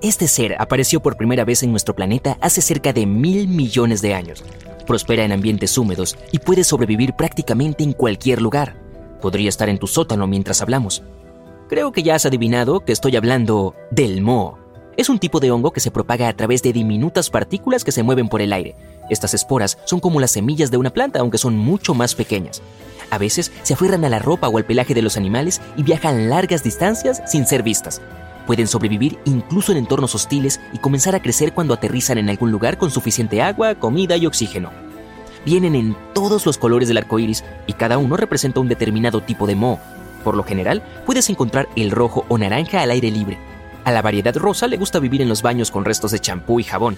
Este ser apareció por primera vez en nuestro planeta hace cerca de mil millones de años. Prospera en ambientes húmedos y puede sobrevivir prácticamente en cualquier lugar. Podría estar en tu sótano mientras hablamos. Creo que ya has adivinado que estoy hablando del moho. Es un tipo de hongo que se propaga a través de diminutas partículas que se mueven por el aire. Estas esporas son como las semillas de una planta, aunque son mucho más pequeñas. A veces se aferran a la ropa o al pelaje de los animales y viajan largas distancias sin ser vistas. Pueden sobrevivir incluso en entornos hostiles y comenzar a crecer cuando aterrizan en algún lugar con suficiente agua, comida y oxígeno. Vienen en todos los colores del arco iris y cada uno representa un determinado tipo de moho. Por lo general, puedes encontrar el rojo o naranja al aire libre. A la variedad rosa le gusta vivir en los baños con restos de champú y jabón.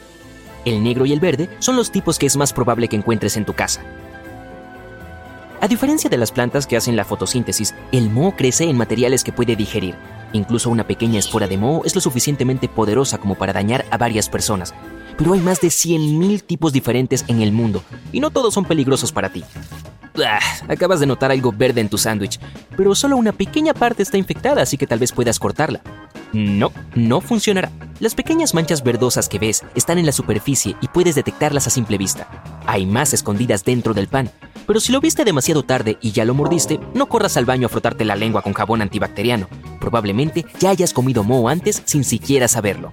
El negro y el verde son los tipos que es más probable que encuentres en tu casa. A diferencia de las plantas que hacen la fotosíntesis, el moho crece en materiales que puede digerir. Incluso una pequeña espora de moho es lo suficientemente poderosa como para dañar a varias personas. Pero hay más de 100.000 tipos diferentes en el mundo, y no todos son peligrosos para ti. Ah, acabas de notar algo verde en tu sándwich, pero solo una pequeña parte está infectada, así que tal vez puedas cortarla. No, no funcionará. Las pequeñas manchas verdosas que ves están en la superficie y puedes detectarlas a simple vista. Hay más escondidas dentro del pan, pero si lo viste demasiado tarde y ya lo mordiste, no corras al baño a frotarte la lengua con jabón antibacteriano. Probablemente ya hayas comido moho antes sin siquiera saberlo.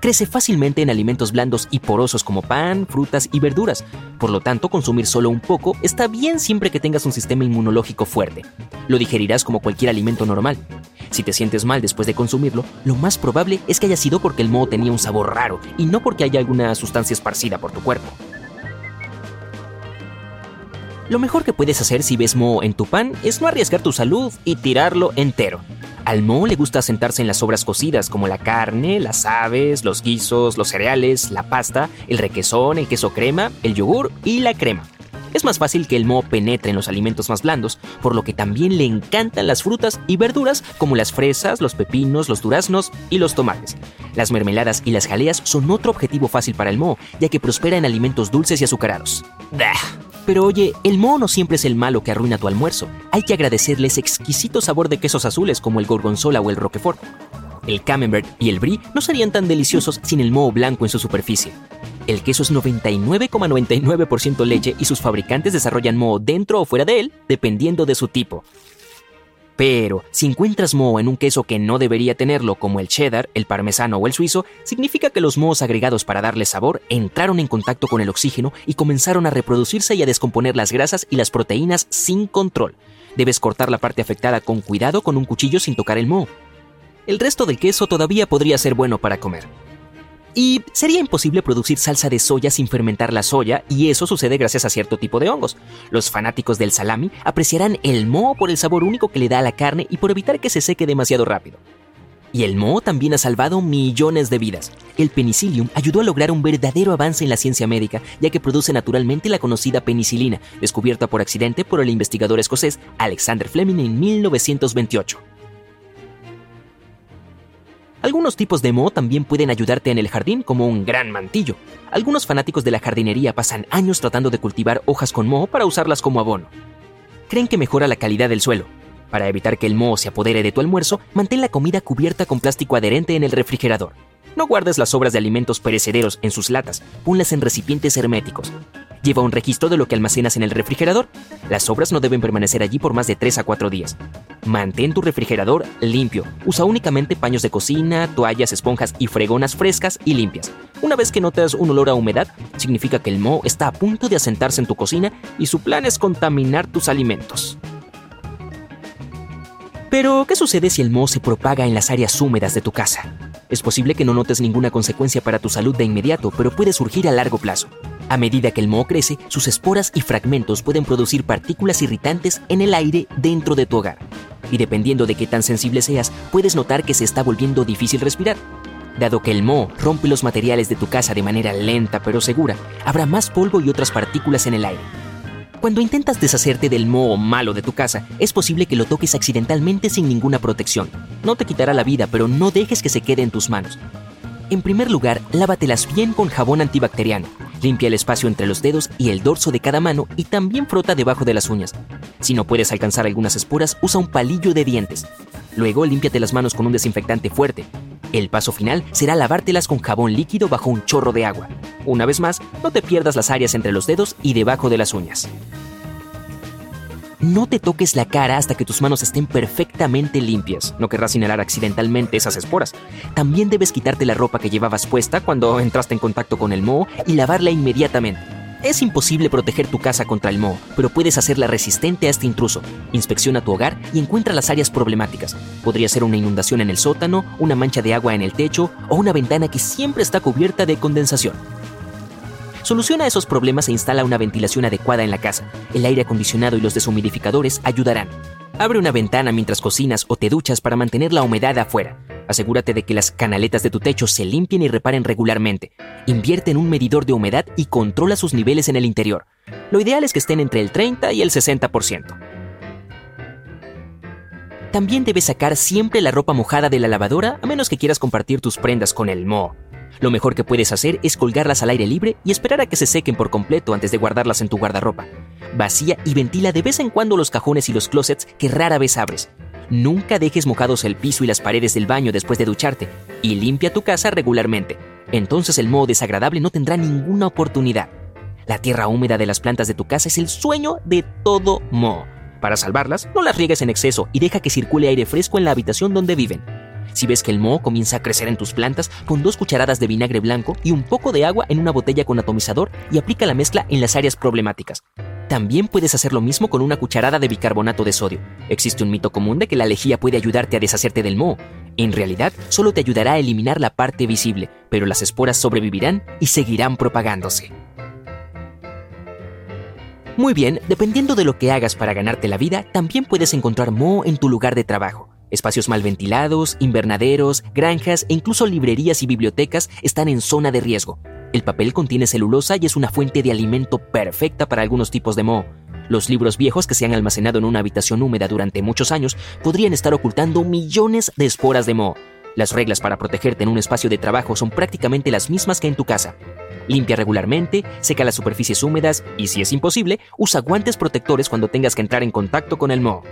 Crece fácilmente en alimentos blandos y porosos como pan, frutas y verduras. Por lo tanto, consumir solo un poco está bien siempre que tengas un sistema inmunológico fuerte. Lo digerirás como cualquier alimento normal. Si te sientes mal después de consumirlo, lo más probable es que haya sido porque el moho tenía un sabor raro y no porque haya alguna sustancia esparcida por tu cuerpo. Lo mejor que puedes hacer si ves moho en tu pan es no arriesgar tu salud y tirarlo entero. Al moho le gusta sentarse en las sobras cocidas como la carne, las aves, los guisos, los cereales, la pasta, el requesón, el queso crema, el yogur y la crema. Es más fácil que el moho penetre en los alimentos más blandos, por lo que también le encantan las frutas y verduras como las fresas, los pepinos, los duraznos y los tomates. Las mermeladas y las jaleas son otro objetivo fácil para el moho, ya que prospera en alimentos dulces y azucarados. Pero oye, el moho no siempre es el malo que arruina tu almuerzo. Hay que agradecerle ese exquisito sabor de quesos azules como el gorgonzola o el roquefort. El camembert y el brie no serían tan deliciosos sin el moho blanco en su superficie. El queso es 99,99% leche y sus fabricantes desarrollan moho dentro o fuera de él, dependiendo de su tipo. Pero si encuentras moho en un queso que no debería tenerlo, como el cheddar, el parmesano o el suizo, significa que los mohos agregados para darle sabor entraron en contacto con el oxígeno y comenzaron a reproducirse y a descomponer las grasas y las proteínas sin control. Debes cortar la parte afectada con cuidado con un cuchillo sin tocar el moho. El resto del queso todavía podría ser bueno para comer. Y sería imposible producir salsa de soya sin fermentar la soya, y eso sucede gracias a cierto tipo de hongos. Los fanáticos del salami apreciarán el moho por el sabor único que le da a la carne y por evitar que se seque demasiado rápido. Y el moho también ha salvado millones de vidas. El penicillium ayudó a lograr un verdadero avance en la ciencia médica, ya que produce naturalmente la conocida penicilina, descubierta por accidente por el investigador escocés Alexander Fleming en 1928. Algunos tipos de moho también pueden ayudarte en el jardín como un gran mantillo. Algunos fanáticos de la jardinería pasan años tratando de cultivar hojas con moho para usarlas como abono. Creen que mejora la calidad del suelo. Para evitar que el moho se apodere de tu almuerzo, mantén la comida cubierta con plástico adherente en el refrigerador. No guardes las sobras de alimentos perecederos en sus latas, ponlas en recipientes herméticos. Lleva un registro de lo que almacenas en el refrigerador. Las sobras no deben permanecer allí por más de 3 a 4 días. Mantén tu refrigerador limpio. Usa únicamente paños de cocina, toallas, esponjas y fregonas frescas y limpias. Una vez que notas un olor a humedad, significa que el moho está a punto de asentarse en tu cocina y su plan es contaminar tus alimentos. Pero, ¿qué sucede si el moho se propaga en las áreas húmedas de tu casa? Es posible que no notes ninguna consecuencia para tu salud de inmediato, pero puede surgir a largo plazo. A medida que el moho crece, sus esporas y fragmentos pueden producir partículas irritantes en el aire dentro de tu hogar. Y dependiendo de qué tan sensible seas, puedes notar que se está volviendo difícil respirar. Dado que el moho rompe los materiales de tu casa de manera lenta pero segura, habrá más polvo y otras partículas en el aire. Cuando intentas deshacerte del moho malo de tu casa, es posible que lo toques accidentalmente sin ninguna protección. No te quitará la vida, pero no dejes que se quede en tus manos. En primer lugar, lávatelas bien con jabón antibacteriano. Limpia el espacio entre los dedos y el dorso de cada mano y también frota debajo de las uñas. Si no puedes alcanzar algunas esporas, usa un palillo de dientes. Luego, límpiate las manos con un desinfectante fuerte. El paso final será lavártelas con jabón líquido bajo un chorro de agua. Una vez más, no te pierdas las áreas entre los dedos y debajo de las uñas. No te toques la cara hasta que tus manos estén perfectamente limpias. No querrás inhalar accidentalmente esas esporas. También debes quitarte la ropa que llevabas puesta cuando entraste en contacto con el moho y lavarla inmediatamente. Es imposible proteger tu casa contra el moho, pero puedes hacerla resistente a este intruso. Inspecciona tu hogar y encuentra las áreas problemáticas. Podría ser una inundación en el sótano, una mancha de agua en el techo o una ventana que siempre está cubierta de condensación. Soluciona esos problemas e instala una ventilación adecuada en la casa. El aire acondicionado y los deshumidificadores ayudarán. Abre una ventana mientras cocinas o te duchas para mantener la humedad afuera. Asegúrate de que las canaletas de tu techo se limpien y reparen regularmente. Invierte en un medidor de humedad y controla sus niveles en el interior. Lo ideal es que estén entre el 30 y el 60%. También debes sacar siempre la ropa mojada de la lavadora a menos que quieras compartir tus prendas con el moho. Lo mejor que puedes hacer es colgarlas al aire libre y esperar a que se sequen por completo antes de guardarlas en tu guardarropa. Vacía y ventila de vez en cuando los cajones y los closets que rara vez abres. Nunca dejes mojados el piso y las paredes del baño después de ducharte y limpia tu casa regularmente. Entonces el moho desagradable no tendrá ninguna oportunidad. La tierra húmeda de las plantas de tu casa es el sueño de todo moho. Para salvarlas, no las riegues en exceso y deja que circule aire fresco en la habitación donde viven. Si ves que el moho comienza a crecer en tus plantas, pon dos cucharadas de vinagre blanco y un poco de agua en una botella con atomizador y aplica la mezcla en las áreas problemáticas. También puedes hacer lo mismo con una cucharada de bicarbonato de sodio. Existe un mito común de que la lejía puede ayudarte a deshacerte del moho. En realidad, solo te ayudará a eliminar la parte visible, pero las esporas sobrevivirán y seguirán propagándose. Muy bien, dependiendo de lo que hagas para ganarte la vida, también puedes encontrar moho en tu lugar de trabajo. Espacios mal ventilados, invernaderos, granjas e incluso librerías y bibliotecas están en zona de riesgo. El papel contiene celulosa y es una fuente de alimento perfecta para algunos tipos de moho. Los libros viejos que se han almacenado en una habitación húmeda durante muchos años podrían estar ocultando millones de esporas de moho. Las reglas para protegerte en un espacio de trabajo son prácticamente las mismas que en tu casa. Limpia regularmente, seca las superficies húmedas y, si es imposible, usa guantes protectores cuando tengas que entrar en contacto con el moho.